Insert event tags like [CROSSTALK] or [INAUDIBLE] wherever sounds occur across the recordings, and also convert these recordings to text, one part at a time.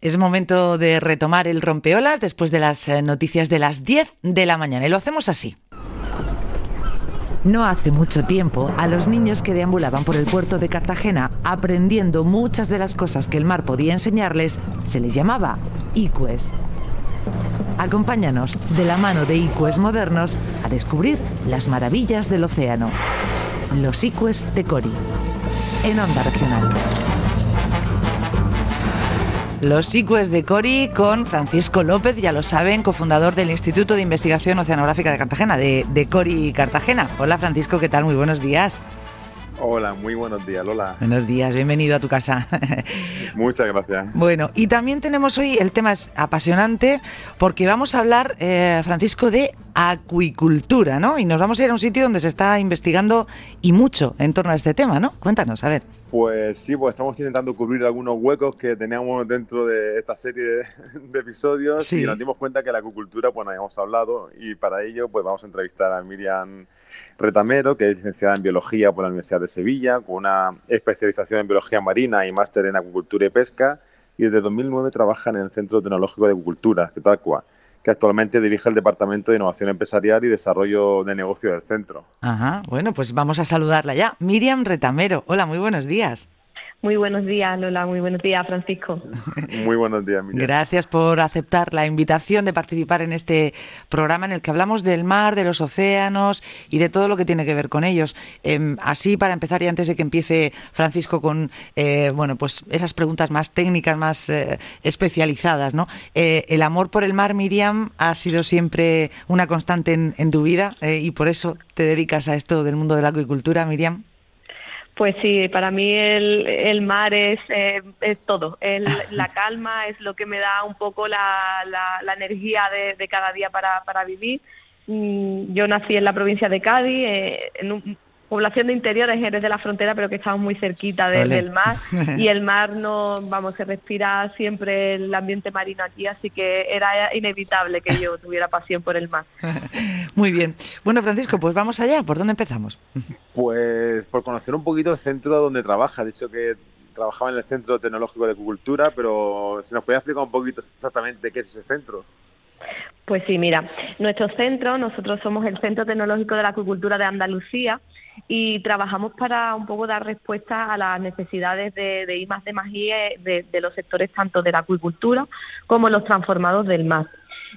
Es momento de retomar el rompeolas después de las eh, noticias de las 10 de la mañana y lo hacemos así. No hace mucho tiempo, a los niños que deambulaban por el puerto de Cartagena aprendiendo muchas de las cosas que el mar podía enseñarles, se les llamaba icues. Acompáñanos de la mano de icues modernos a descubrir las maravillas del océano. Los icues de Cori, en Onda Regional. Los ICUES de Cori con Francisco López, ya lo saben, cofundador del Instituto de Investigación Oceanográfica de Cartagena, de, de Cori Cartagena. Hola Francisco, ¿qué tal? Muy buenos días. Hola, muy buenos días, Lola. Buenos días, bienvenido a tu casa. [LAUGHS] Muchas gracias. Bueno, y también tenemos hoy, el tema es apasionante, porque vamos a hablar, eh, Francisco, de acuicultura, ¿no? Y nos vamos a ir a un sitio donde se está investigando y mucho en torno a este tema, ¿no? Cuéntanos, a ver. Pues sí, pues estamos intentando cubrir algunos huecos que teníamos dentro de esta serie de, [LAUGHS] episodios y nos dimos cuenta que la acuicultura, pues no habíamos hablado y para ello pues vamos a entrevistar a Miriam Retamero, que es licenciada en Biología por la Universidad de Sevilla, con una especialización en Biología Marina y máster en Acuicultura y Pesca y desde 2009 trabaja en el Centro Tecnológico de Acuicultura, CETACUA, que actualmente dirige el Departamento de Innovación Empresarial y Desarrollo de Negocio del centro. Ajá, bueno, pues vamos a saludarla ya. Miriam Retamero, hola, muy buenos días. Muy buenos días, Lola. Muy buenos días, Francisco. Muy buenos días, Miriam. Gracias por aceptar la invitación de participar en este programa en el que hablamos del mar, de los océanos y de todo lo que tiene que ver con ellos. Em, así, para empezar, y antes de que empiece Francisco con eh, bueno, pues esas preguntas más técnicas, más eh, especializadas, ¿no? Eh, el amor por el mar, Miriam, ha sido siempre una constante en, en tu vida y por eso te dedicas a esto del mundo de la acuicultura, Miriam. Pues sí, para mí el, el mar es, eh, es todo. El, [LAUGHS] la calma es lo que me da un poco la, la, energía de, de, cada día para, para vivir. Mm, yo nací en la provincia de Cádiz, eh, en un, población de interiores, Jerez de la frontera, pero que estamos muy cerquita del mar. [LAUGHS] Y el mar no, vamos, se respira siempre el ambiente marino aquí, así que era inevitable que yo tuviera pasión por el mar. [LAUGHS] Muy bien. Bueno, Francisco, pues vamos allá. ¿Por dónde empezamos? Pues por conocer un poquito el centro donde trabaja. De hecho que trabajaba en el Centro Tecnológico de Acuicultura, pero si nos puede explicar un poquito exactamente qué es ese centro. Pues sí, mira, nuestro centro, nosotros somos el Centro Tecnológico de la Acuicultura de Andalucía y trabajamos para un poco dar respuesta a las necesidades de, de I de Magí de, de, los sectores tanto de la acuicultura como los transformados del mar.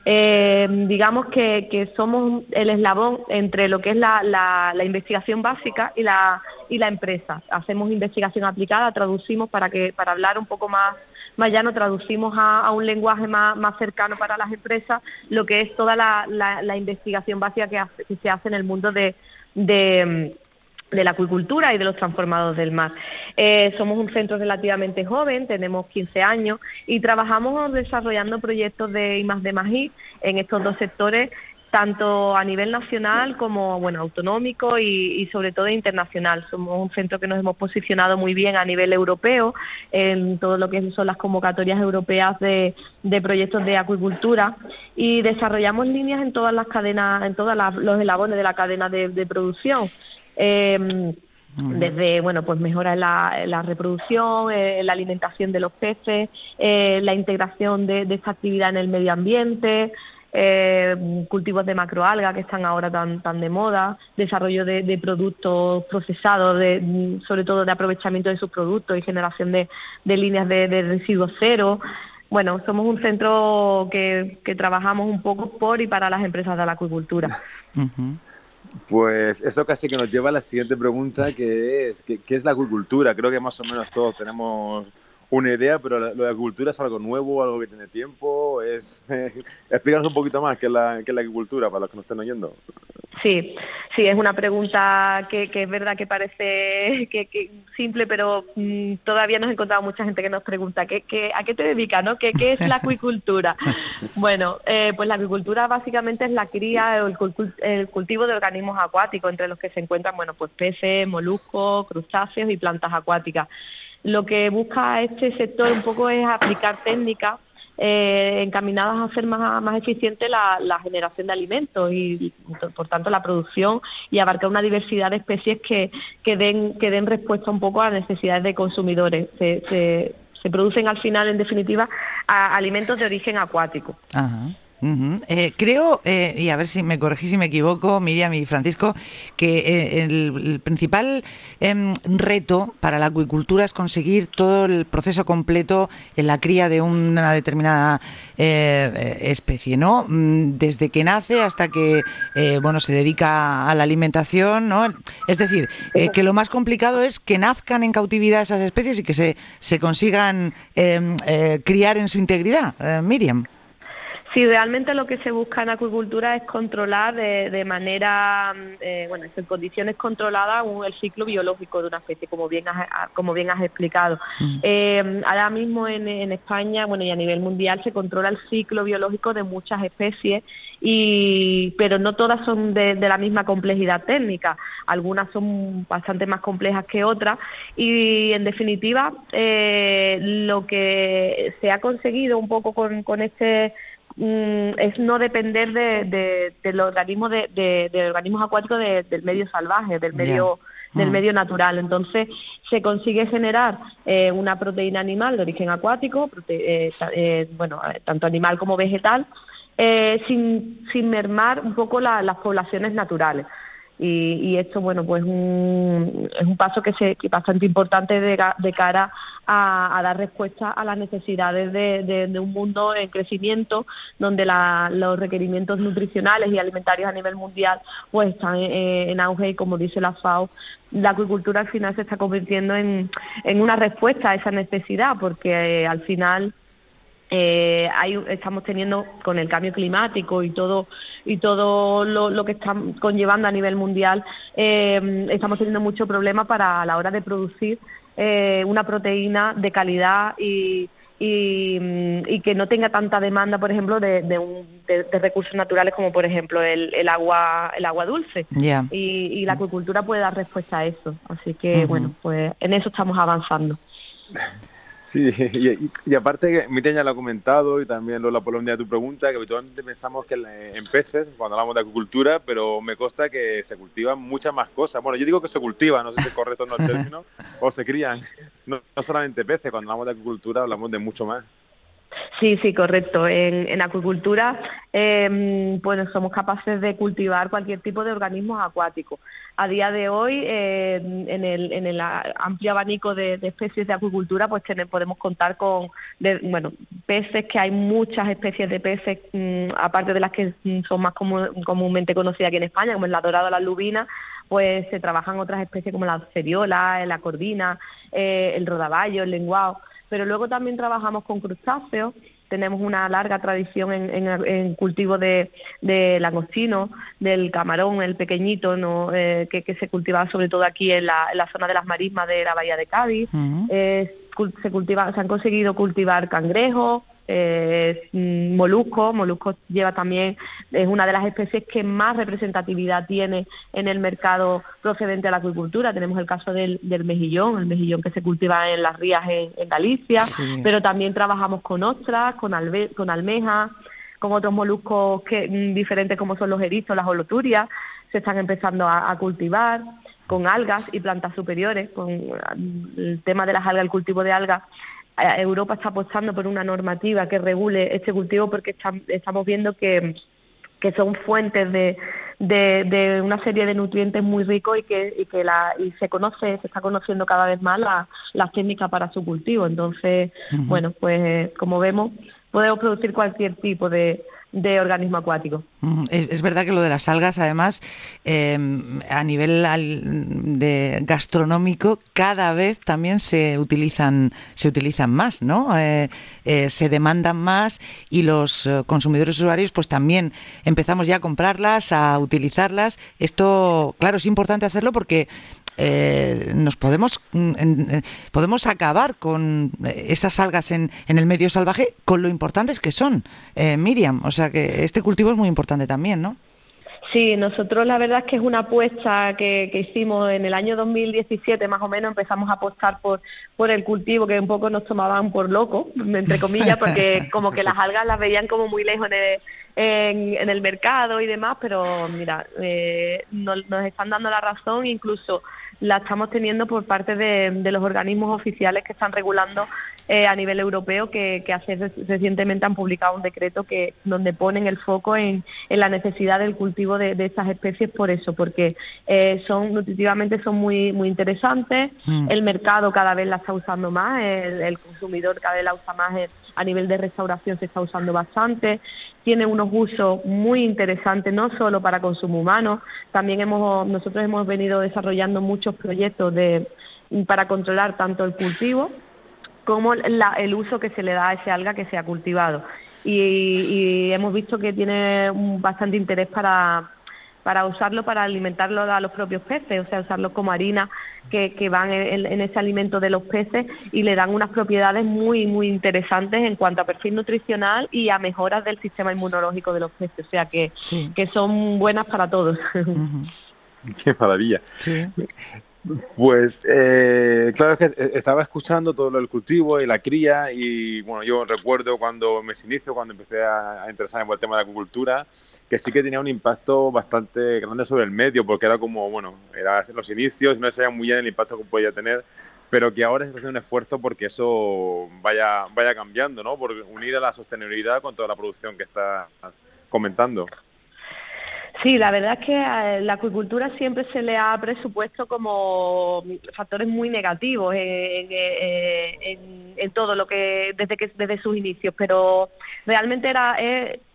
Eh, digamos que, que, somos el eslabón entre lo que es la, la, investigación básica y la, y la empresa. Hacemos investigación aplicada, traducimos para que para hablar un poco más más llano, traducimos a, a un lenguaje más, más, cercano para las empresas lo que es toda la, la investigación básica que, hace, que, se hace en el mundo de de la acuicultura y de los transformados del mar. Eh, somos un centro relativamente joven, tenemos 15 años y trabajamos desarrollando proyectos de I más de Magí en estos dos sectores, tanto a nivel nacional como bueno autonómico y, sobre todo internacional. Somos un centro que nos hemos posicionado muy bien a nivel europeo en todo lo que son las convocatorias europeas de, de proyectos de acuicultura y desarrollamos líneas en todas las cadenas, en todos los eslabones de la cadena de, de producción. Eh, desde bueno pues mejora la, la reproducción, eh, la alimentación de los peces, eh, la integración de, de, esta actividad en el medio ambiente, eh, cultivos de macroalga que están ahora tan tan de moda, desarrollo de, de productos procesados, de, sobre todo de aprovechamiento de sus productos y generación de, de líneas de, de residuos cero. Bueno, somos un centro que, que trabajamos un poco por y para las empresas de la acuicultura. Uh -huh. Pues eso casi que nos lleva a la siguiente pregunta, que es, ¿qué, qué es la acuicultura? Creo que más o menos todos tenemos una idea, pero lo de la agricultura es algo nuevo, algo que tiene tiempo. Es, eh, [LAUGHS] explícanos un poquito más qué es, la, qué es la agricultura para los que nos estén oyendo. Sí, sí, es una pregunta que, que es verdad que parece que, que simple, pero mmm, todavía nos encontrado mucha gente que nos pregunta ¿qué, qué, a qué te dedicas, ¿no? ¿Qué, qué es la acuicultura? [LAUGHS] bueno, eh, pues la acuicultura básicamente es la cría o el, el, cultivo de organismos acuáticos, entre los que se encuentran, bueno, pues peces, moluscos, crustáceos y plantas acuáticas lo que busca este sector un poco es aplicar técnicas eh, encaminadas a hacer más, más eficiente la, la, generación de alimentos y, por tanto, la producción y abarcar una diversidad de especies que, que, den, que den respuesta un poco a necesidades de consumidores. Se, se, se producen al final, en definitiva, alimentos de origen acuático. Ajá. Eh, creo, eh, y a ver si me corregís si me equivoco, Miriam y Francisco, que eh, el, principal em, reto para la acuicultura es conseguir todo el proceso completo en la cría de una determinada especie, ¿no? Mm, desde que nace hasta que, bueno, se dedica a la alimentación, ¿no? Es decir, que lo más complicado es que nazcan en cautividad esas especies y que se, se consigan em, criar en su integridad. Miriam. Sí, realmente lo que se busca en acuicultura es controlar de, manera, mm, eh, bueno, en condiciones controladas el ciclo biológico de una especie, como bien has, como bien has explicado. Mm. Eh, ahora mismo en, España, bueno, y a nivel mundial se controla el ciclo biológico de muchas especies, y, pero no todas son de, la misma complejidad técnica. Algunas son bastante más complejas que otras y, en definitiva, eh, lo que se ha conseguido un poco con, con este Mm, es no depender de, de, los organismos de, organismos acuáticos del medio salvaje, del medio del mm. medio natural. Entonces se consigue generar eh, una proteína animal de origen acuático, eh, eh, bueno, tanto animal como vegetal, sin, sin mermar un poco las poblaciones naturales. Y, esto, bueno, pues es un paso que, se, que es bastante importante de, de cara a, dar respuesta a las necesidades de, un mundo en crecimiento, donde los requerimientos nutricionales y alimentarios a nivel mundial pues están en auge y como dice la FAO, la acuicultura al final se está convirtiendo en, una respuesta a esa necesidad, porque eh, al final eh, estamos teniendo con el cambio climático y todo y todo lo, que está conllevando a nivel mundial eh, estamos teniendo mucho problema para la hora de producir eh, una proteína de calidad y, y, que no tenga tanta demanda, por ejemplo, de, de, recursos naturales como, por ejemplo, el, el agua el agua dulce. Y, la acuicultura puede dar respuesta a eso. Así que, bueno, pues en eso estamos avanzando. Sí, [LAUGHS] y, aparte, Miriam ya lo ha comentado y también Lola Polonia tu pregunta, que habitualmente pensamos que en peces, cuando hablamos de acuicultura, pero me consta que se cultivan muchas más cosas. Bueno, yo digo que se cultivan, no sé si es correcto o no el término, [LAUGHS] o se crían. No, no solamente peces, cuando hablamos de acuicultura hablamos de mucho más. Sí, sí, correcto. En, en acuicultura, eh, pues somos capaces de cultivar cualquier tipo de organismos acuáticos. A día de hoy, eh, en, el, en el amplio abanico de, especies de acuicultura, pues podemos contar con, bueno, peces, que hay muchas especies de peces, mm, aparte de las que son más comúnmente conocidas aquí en España, como el la la lubina, pues se trabajan otras especies como la ceriola, la cordina, eh, el rodaballo, el lenguado pero luego también trabajamos con crustáceos, tenemos una larga tradición en, cultivo de, de, langostino, del camarón, el pequeñito, ¿no? Eh, que, se cultivaba sobre todo aquí en la, zona de las marismas de la bahía de Cádiz. Eh, se, cultiva, se han conseguido cultivar cangrejos, eh, molusco. Molusco lleva también, es una de las especies que más representatividad tiene en el mercado procedente de la acuicultura. Tenemos el caso del, mejillón, el mejillón que se cultiva en las rías en, Galicia, pero también trabajamos con ostras, con, con almejas, con otros moluscos que, mm, diferentes como son los erizos, las holoturias, se están empezando a, cultivar con algas y plantas superiores, con el tema de las algas, el cultivo de algas Europa está apostando por una normativa que regule este cultivo porque estamos viendo que, son fuentes de, de, una serie de nutrientes muy ricos y que, y que la, y se conoce, se está conociendo cada vez más las la técnicas para su cultivo. Entonces, bueno, pues como vemos, podemos producir cualquier tipo de, de organismo acuático. Es, verdad que lo de las algas, además, em, a nivel de gastronómico, cada vez también se utilizan, se utilizan más, ¿no? Eh, eh, se demandan más y los eh, consumidores usuarios, pues también empezamos ya a comprarlas, a utilizarlas. Esto, claro, es importante hacerlo porque eh, nos podemos, mm, eh, podemos acabar con esas algas en, en, el medio salvaje con lo importantes que son, eh, Miriam. O sea que este cultivo es muy importante también, ¿no? Sí, nosotros la verdad es que es una apuesta que, que, hicimos en el año 2017 más o menos, empezamos a apostar por, por el cultivo que un poco nos tomaban por locos, entre comillas, porque [LAUGHS] como que las algas las veían como muy lejos en, en, el mercado y demás, pero mira, eh, nos, nos, están dando la razón, incluso la estamos teniendo por parte de, los organismos oficiales que están regulando eh, a nivel europeo que, hace recientemente han publicado un decreto que donde ponen el foco en, la necesidad del cultivo de, estas especies por eso porque eh, son nutritivamente son muy muy interesantes mm. el mercado cada vez la está usando más el, consumidor cada vez la usa más a nivel de restauración se está usando bastante tiene unos usos muy interesantes, no solo para consumo humano, también hemos, nosotros hemos venido desarrollando muchos proyectos de, para controlar tanto el cultivo como el uso que se le da a ese alga que se ha cultivado. y hemos visto que tiene bastante interés para, para usarlo para alimentarlo a los propios peces, o sea, usarlo como harina que, que van en, ese alimento de los peces y le dan unas propiedades muy, muy interesantes en cuanto a perfil nutricional y a mejoras del sistema inmunológico de los peces, o sea, que, que son buenas para todos. [LAUGHS] Qué maravilla. Pues eh, claro que estaba escuchando todo del cultivo y la cría y bueno, yo recuerdo cuando me inicio, cuando empecé a, interesarme por el tema de la agricultura, que sí que tenía un impacto bastante grande sobre el medio, porque era como, bueno, era los inicios, no sabía muy bien el impacto que podía tener, pero que ahora se está haciendo un esfuerzo porque eso vaya, vaya cambiando, ¿no? Por unir a la sostenibilidad con toda la producción que está comentando. Sí, la verdad es que a la acuicultura siempre se le ha presupuesto como factores muy negativos en, en, todo lo que desde que desde sus inicios, pero realmente era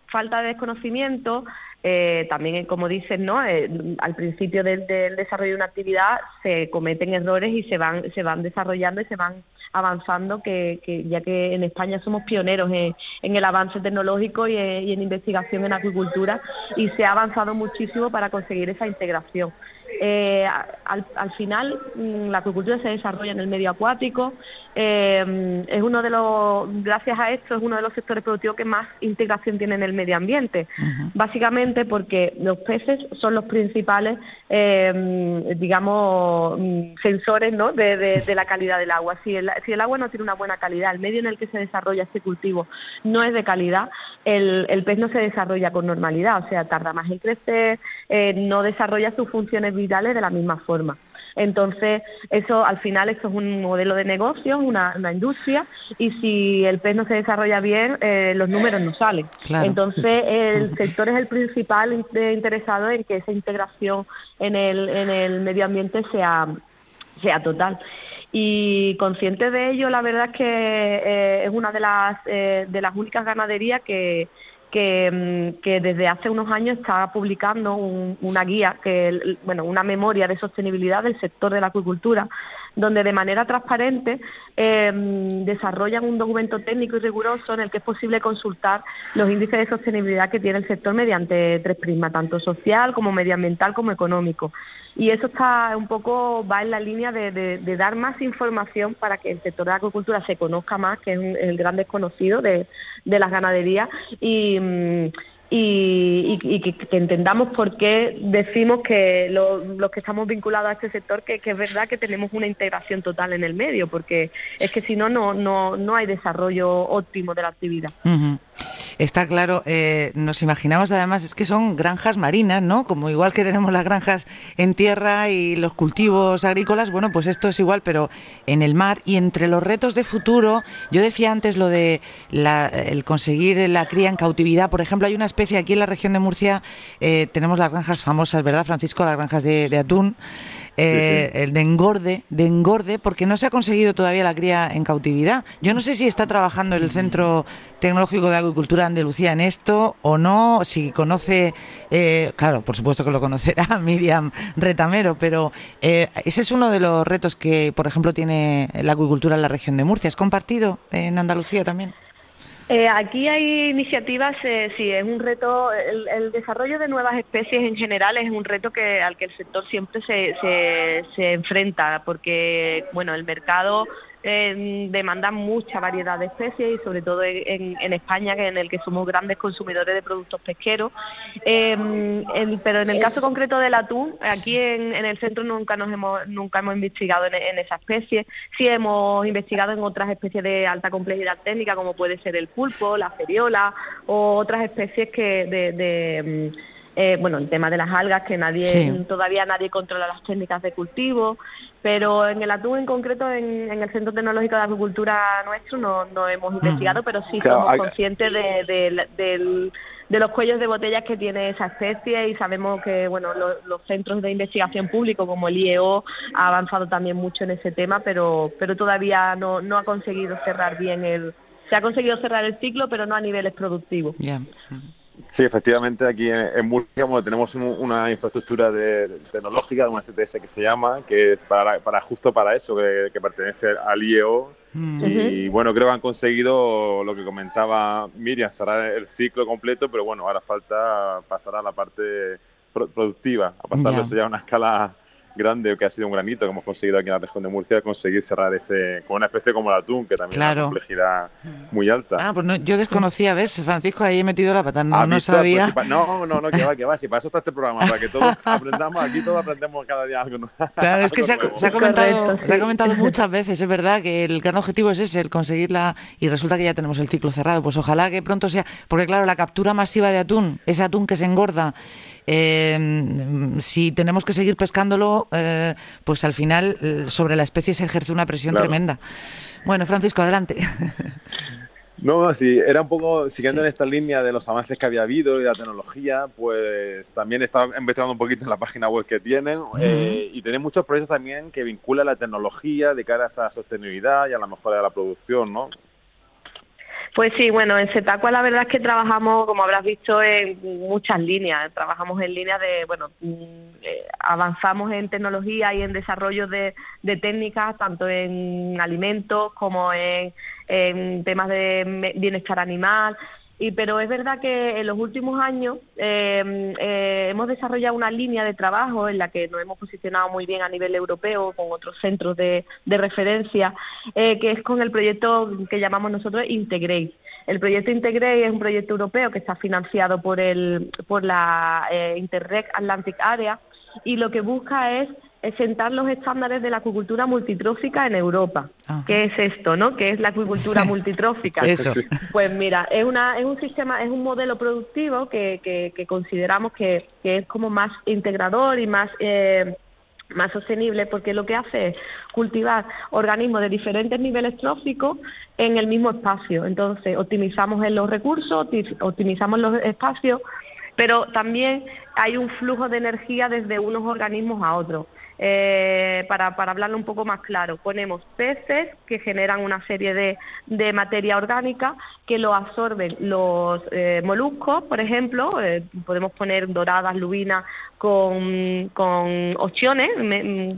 falta de desconocimiento, eh, también, como dices, ¿no? Eh, al principio del, desarrollo de una actividad se cometen errores y se van, se van desarrollando y se van avanzando, que, ya que en España somos pioneros en, el avance tecnológico y en, investigación en acuicultura y se ha avanzado muchísimo para conseguir esa integración. Eh, al, al, final, mm, la acuicultura se desarrolla en el medio acuático, eh, es uno de los, gracias a esto, es uno de los sectores productivos que más integración tiene en el medio ambiente. Básicamente porque los peces son los principales, eh, digamos, sensores ¿no? de, la calidad del agua. Si el, si el agua no tiene una buena calidad, el medio en el que se desarrolla este cultivo no es de calidad, el, el pez no se desarrolla con normalidad, o sea, tarda más en crecer, eh, no desarrolla sus funciones vitales de la misma forma. Entonces, eso al final eso es un modelo de negocio, una, industria, y si el pez no se desarrolla bien, eh, los números no salen. Entonces, el [LAUGHS] sector es el principal interesado en que esa integración en el, en el medio ambiente sea, sea total y consciente de ello la verdad es que eh, es una de las eh, de las únicas ganaderías que Mm, que, desde hace unos años está publicando una guía, que bueno, una memoria de sostenibilidad del sector de la acuicultura, donde de manera transparente eh, desarrollan un documento técnico y riguroso en el que es posible consultar los índices de sostenibilidad que tiene el sector mediante tres prismas, tanto social como medioambial como económico. Y eso está un poco, va en la línea de, dar más información para que el sector de la acuicultura se conozca más, que es el gran desconocido de, de las ganaderías, y, mm, y, que, entendamos por qué decimos que los que estamos vinculados a este sector que, es verdad que tenemos una integración total en el medio, porque es que si no, no, no hay desarrollo óptimo de la actividad. Está claro, eh, nos imaginamos además, es que son granjas marinas, ¿no? Como igual que tenemos las granjas en tierra y los cultivos agrícolas, bueno, pues esto es igual, pero en el mar y entre los retos de futuro, yo decía antes lo de el conseguir la cría en cautividad, por ejemplo, hay una especie aquí en la región de Murcia, eh, tenemos las granjas famosas, ¿verdad, Francisco? Las granjas de atún. Eh, el de engorde, de engorde, porque no se ha conseguido todavía la cría en cautividad. Yo no sé si está trabajando el Centro Tecnológico de Agricultura de Andalucía en esto o no, si conoce, eh, claro, por supuesto que lo conocerá [LAUGHS] Miriam Retamero, pero eh, ese es uno de los retos que, por ejemplo, tiene la acuicultura en la región de Murcia. ¿Es compartido en Andalucía también? Eh, aquí hay iniciativas, eh, sí, es un reto, el, desarrollo de nuevas especies en general es un reto que al que el sector siempre se, se, se enfrenta, porque, bueno, el mercado eh, demanda mucha variedad de especies y sobre todo en, España, que en el que somos grandes consumidores de productos pesqueros. Em, pero en el caso concreto del atún, aquí en, el centro nunca nos hemos nunca hemos investigado en, esa especie. Sí hemos investigado en otras especies de alta complejidad técnica, como puede ser el pulpo, la feriola o otras especies que de eh, bueno, el tema de las algas, que nadie todavía nadie controla las técnicas de cultivo, pero en el atún en concreto, en, el Centro Tecnológico de Agricultura nuestro, no, no hemos investigado, pero sí somos conscientes de, de, los cuellos de botellas que tiene esa especie y sabemos que bueno los centros de investigación público como el IEO ha avanzado también mucho en ese tema, pero, pero todavía no, no ha conseguido cerrar bien el... Se ha conseguido cerrar el ciclo, pero no a niveles productivos. Sí, efectivamente, aquí en, Murcia tenemos una infraestructura de, tecnológica, una CTS que se llama, que es para, para justo para eso, que, pertenece al IEO. Mm. Y bueno, creo que han conseguido lo que comentaba Miriam, cerrar el ciclo completo, pero bueno, ahora falta pasar a la parte productiva, a pasarlo eso ya a una escala grande que ha sido un granito que hemos conseguido aquí en la región de Murcia, conseguir cerrar ese con una especie como el atún, que también tiene una complejidad muy alta. Ah, pues no, yo desconocía, ¿ves? Francisco, ahí he metido la pata, no, no sabía. Pues no, no, no, que va, que va, si para eso está este programa, para que todos [LAUGHS] aprendamos, aquí todos aprendemos cada día algo Claro, es que se ha, comentado, se ha comentado muchas veces, es verdad, que el gran objetivo es ese, el conseguirla, y resulta que ya tenemos el ciclo cerrado, pues ojalá que pronto sea, porque claro, la captura masiva de atún, ese atún que se engorda, eh, si tenemos que seguir pescándolo, eh, pues al final eh, sobre la especie se ejerce una presión tremenda. Bueno, Francisco, adelante. No, sí, era un poco, siguiendo en esta línea de los avances que había habido y la tecnología, pues también estaba investigando un poquito en la página web que tienen eh, y tienen muchos proyectos también que vinculan la tecnología de cara a esa sostenibilidad y a la mejora de la producción, ¿no? Pues sí, bueno, en Setacua la verdad es que trabajamos, como habrás visto, en muchas líneas. Trabajamos en líneas de, bueno, mm, eh, avanzamos en tecnología y en desarrollo de, de técnicas, tanto en alimentos como en, en temas de bienestar animal. Y, pero es verdad que en los últimos años em, eh, hemos desarrollado una línea de trabajo en la que nos hemos posicionado muy bien a nivel europeo con otros centros de, referencia, eh, que es con el proyecto que llamamos nosotros Integrate. El proyecto Integrate es un proyecto europeo que está financiado por, el, por la eh, Interreg Atlantic Area y lo que busca es sentar los estándares de la acuicultura multitrófica en Europa. ¿Qué es esto, no? ¿Qué es la acuicultura [LAUGHS] multitrófica? Pues mira, es una es un sistema, es un modelo productivo que, que, consideramos que, que, es como más integrador y más eh, más sostenible porque lo que hace es cultivar organismos de diferentes niveles tróficos en el mismo espacio. Entonces, optimizamos en los recursos, optimizamos los espacios, pero también hay un flujo de energía desde unos organismos a otros. Eh, para, para hablarlo un poco más claro, ponemos peces que generan una serie de, de materia orgánica que lo absorben los eh, moluscos, por ejemplo, eh, podemos poner doradas, lubinas con, con opciones,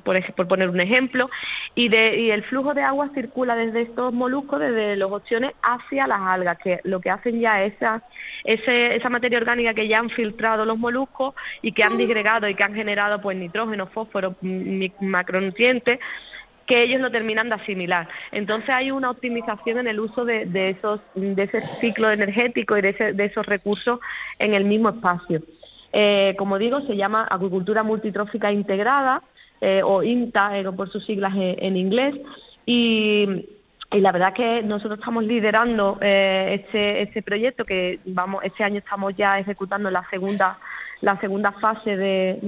por, por poner un ejemplo, y, de, y el flujo de agua circula desde estos moluscos, desde los opciones hacia las algas, que lo que hacen ya es esa, esa materia orgánica que ya han filtrado los moluscos y que han disgregado y que han generado pues nitrógeno, fósforo, macronutrientes, que ellos lo terminan de asimilar. Entonces hay una optimización en el uso de, esos, de ese ciclo energético y de, de esos recursos en el mismo espacio. Eh, como digo, se llama acuicultura multitrófica integrada eh, o INTA eh, por sus siglas en, inglés y, la verdad que nosotros estamos liderando este, este proyecto que vamos este año estamos ya ejecutando la segunda la segunda fase de,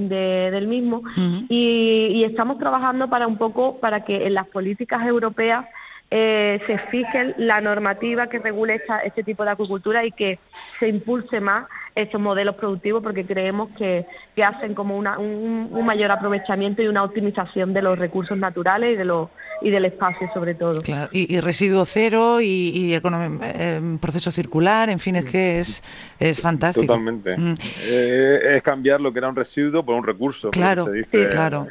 del mismo. Y, estamos trabajando para un poco para que en las políticas europeas eh, se fije la normativa que regule este tipo de acuicultura y que se impulse más estos modelos productivos porque creemos que, que hacen como una, un, un, mayor aprovechamiento y una optimización de los recursos naturales y de los y del espacio sobre todo. Claro, y, residuo cero y, y eh, proceso circular, en fin, es que es, es fantástico. Totalmente. Mm. Eh, es cambiar lo que era un residuo por un recurso. Claro, claro.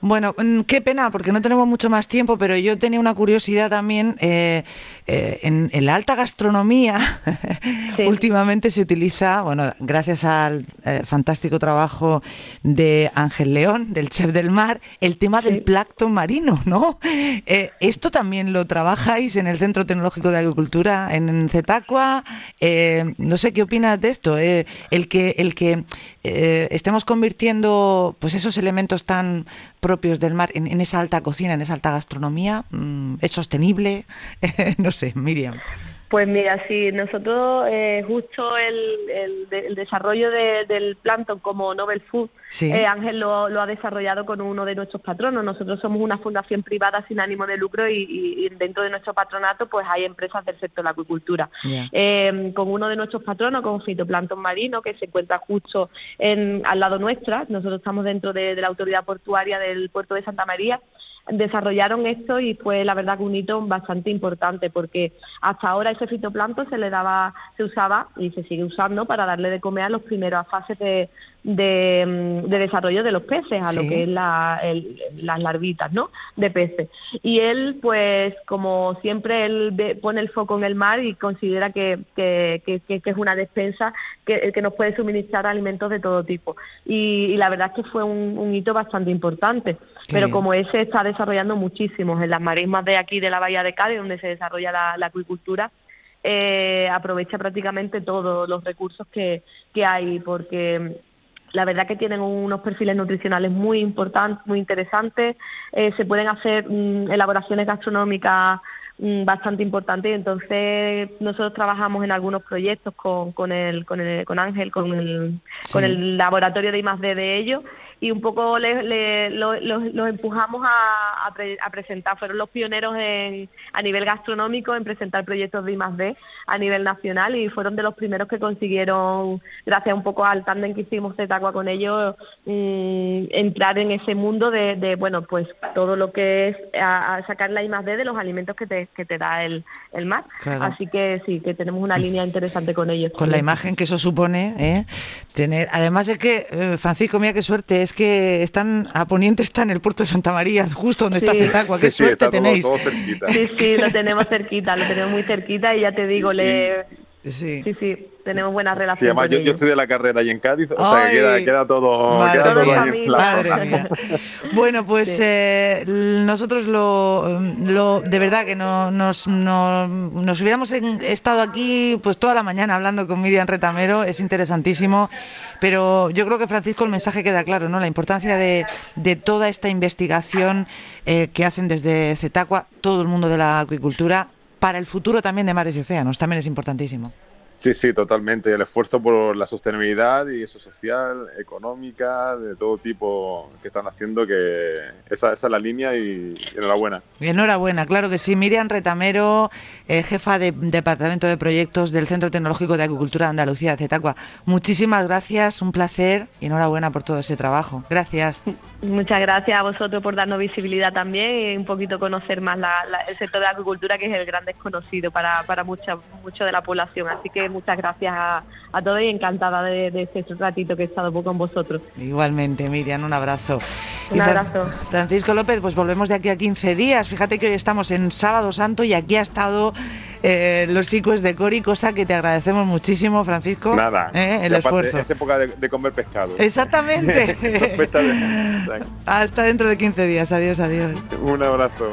Bueno, mm, qué pena, porque no tenemos mucho más tiempo, pero yo tenía una curiosidad también. Eh, eh, en, la alta gastronomía, [LAUGHS] últimamente se utiliza, bueno, gracias al eh, fantástico trabajo de Ángel León, del chef del mar, el tema del plancton marino, ¿no? [LAUGHS] esto también lo trabajáis en el Centro Tecnológico de Agricultura, en Zetacua. no sé qué opinas de esto, el que, el que estemos convirtiendo pues esos elementos tan propios del mar en, esa alta cocina, en esa alta gastronomía? Mm, ¿Es sostenible? [LAUGHS] no sé, Miriam. Pues mira, sí, nosotros eh, justo el, el, desarrollo del plancton como Nobel Food, eh, Ángel lo, ha desarrollado con uno de nuestros patronos. Nosotros somos una fundación privada sin ánimo de lucro y, dentro de nuestro patronato pues hay empresas del sector de la acuicultura. Eh, con uno de nuestros patronos, con Fitoplancton Marino, que se encuentra justo en, al lado nuestra, nosotros estamos dentro de la autoridad portuaria del puerto de Santa María, desarrollaron esto y fue la verdad que un hito bastante importante porque hasta ahora ese fitoplancton se le daba, se usaba y se sigue usando para darle de comer a los primeros fases de, de, desarrollo de los peces, a lo que es la, las larvitas, ¿no? De peces. Y él, pues, como siempre, él pone el foco en el mar y considera que, que, que, es una despensa que, que, nos puede suministrar alimentos de todo tipo. Y, la verdad es que fue un, hito bastante importante. Pero como ese está desarrollando muchísimos en las marismas de aquí de la Bahía de Cádiz, donde se desarrolla la, la acuicultura, eh, aprovecha prácticamente todos los recursos que, que hay, porque la verdad que tienen unos perfiles nutricionales muy importantes, muy interesantes. Eh, se pueden hacer mm, elaboraciones gastronómicas mm, bastante importantes. Entonces nosotros trabajamos en algunos proyectos con, con, el, con, el, con Ángel, con el, con el laboratorio de I+D de ellos y un poco le, los empujamos a, a, presentar. Fueron los pioneros en, a nivel gastronómico en presentar proyectos de I+D a nivel nacional y fueron de los primeros que consiguieron, gracias un poco al tándem que hicimos de Tacua con ellos, mm, entrar en ese mundo de, bueno, pues todo lo que es a, sacar la I+D de los alimentos que te, que te da el, el mar. Así que sí, que tenemos una línea interesante con ellos. Con la imagen que eso supone, ¿eh? tener, además es que, eh, Francisco, mira qué suerte es que están a poniente está en el puerto de Santa María, justo donde está Petacua. Qué suerte tenéis. sí, sí, lo tenemos cerquita, lo tenemos muy cerquita y ya te digo, le Sí. sí, tenemos buenas relaciones. Sí, además yo, yo, estudié la carrera ahí en Cádiz, o sea que queda, todo, queda todo ahí Madre [LAUGHS] Bueno, pues eh, nosotros lo, lo, de verdad que no, nos, no, nos hubiéramos estado aquí pues toda la mañana hablando con Miriam Retamero, es interesantísimo, pero yo creo que Francisco el mensaje queda claro, ¿no? La importancia de, de toda esta investigación eh, que hacen desde Cetacua, todo el mundo de la acuicultura, para el futuro también de mares y océanos, también es importantísimo. Sí, sí, totalmente. El esfuerzo por la sostenibilidad y eso social, económica, de todo tipo que están haciendo, que esa, esa es la línea y, enhorabuena. Enhorabuena, claro que sí. Miriam Retamero, eh, jefa de Departamento de Proyectos del Centro Tecnológico de Agricultura de Andalucía, de Cetacua. Muchísimas gracias, un placer y enhorabuena por todo ese trabajo. Gracias. [LAUGHS] Muchas gracias a vosotros por darnos visibilidad también y un poquito conocer más el sector de la agricultura, que es el gran desconocido para, para mucha, mucho de la población. Así que muchas gracias a, todos y encantada de, este ratito que he estado con vosotros. Igualmente, Miriam, un abrazo. Un abrazo. Francisco López, pues volvemos de aquí a 15 días. Fíjate que hoy estamos en Sábado Santo y aquí ha estado eh, los chicos de Cori, cosa que te agradecemos muchísimo, Francisco. Nada, eh, el esfuerzo. Es época de, comer pescado. Exactamente. [LAUGHS] [LAUGHS] Hasta dentro de 15 días. Adiós, adiós. Un abrazo.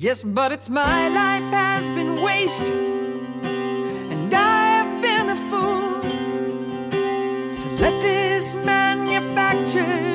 Yes, but it's my life has been wasted, and I have been a fool to let this manufacture.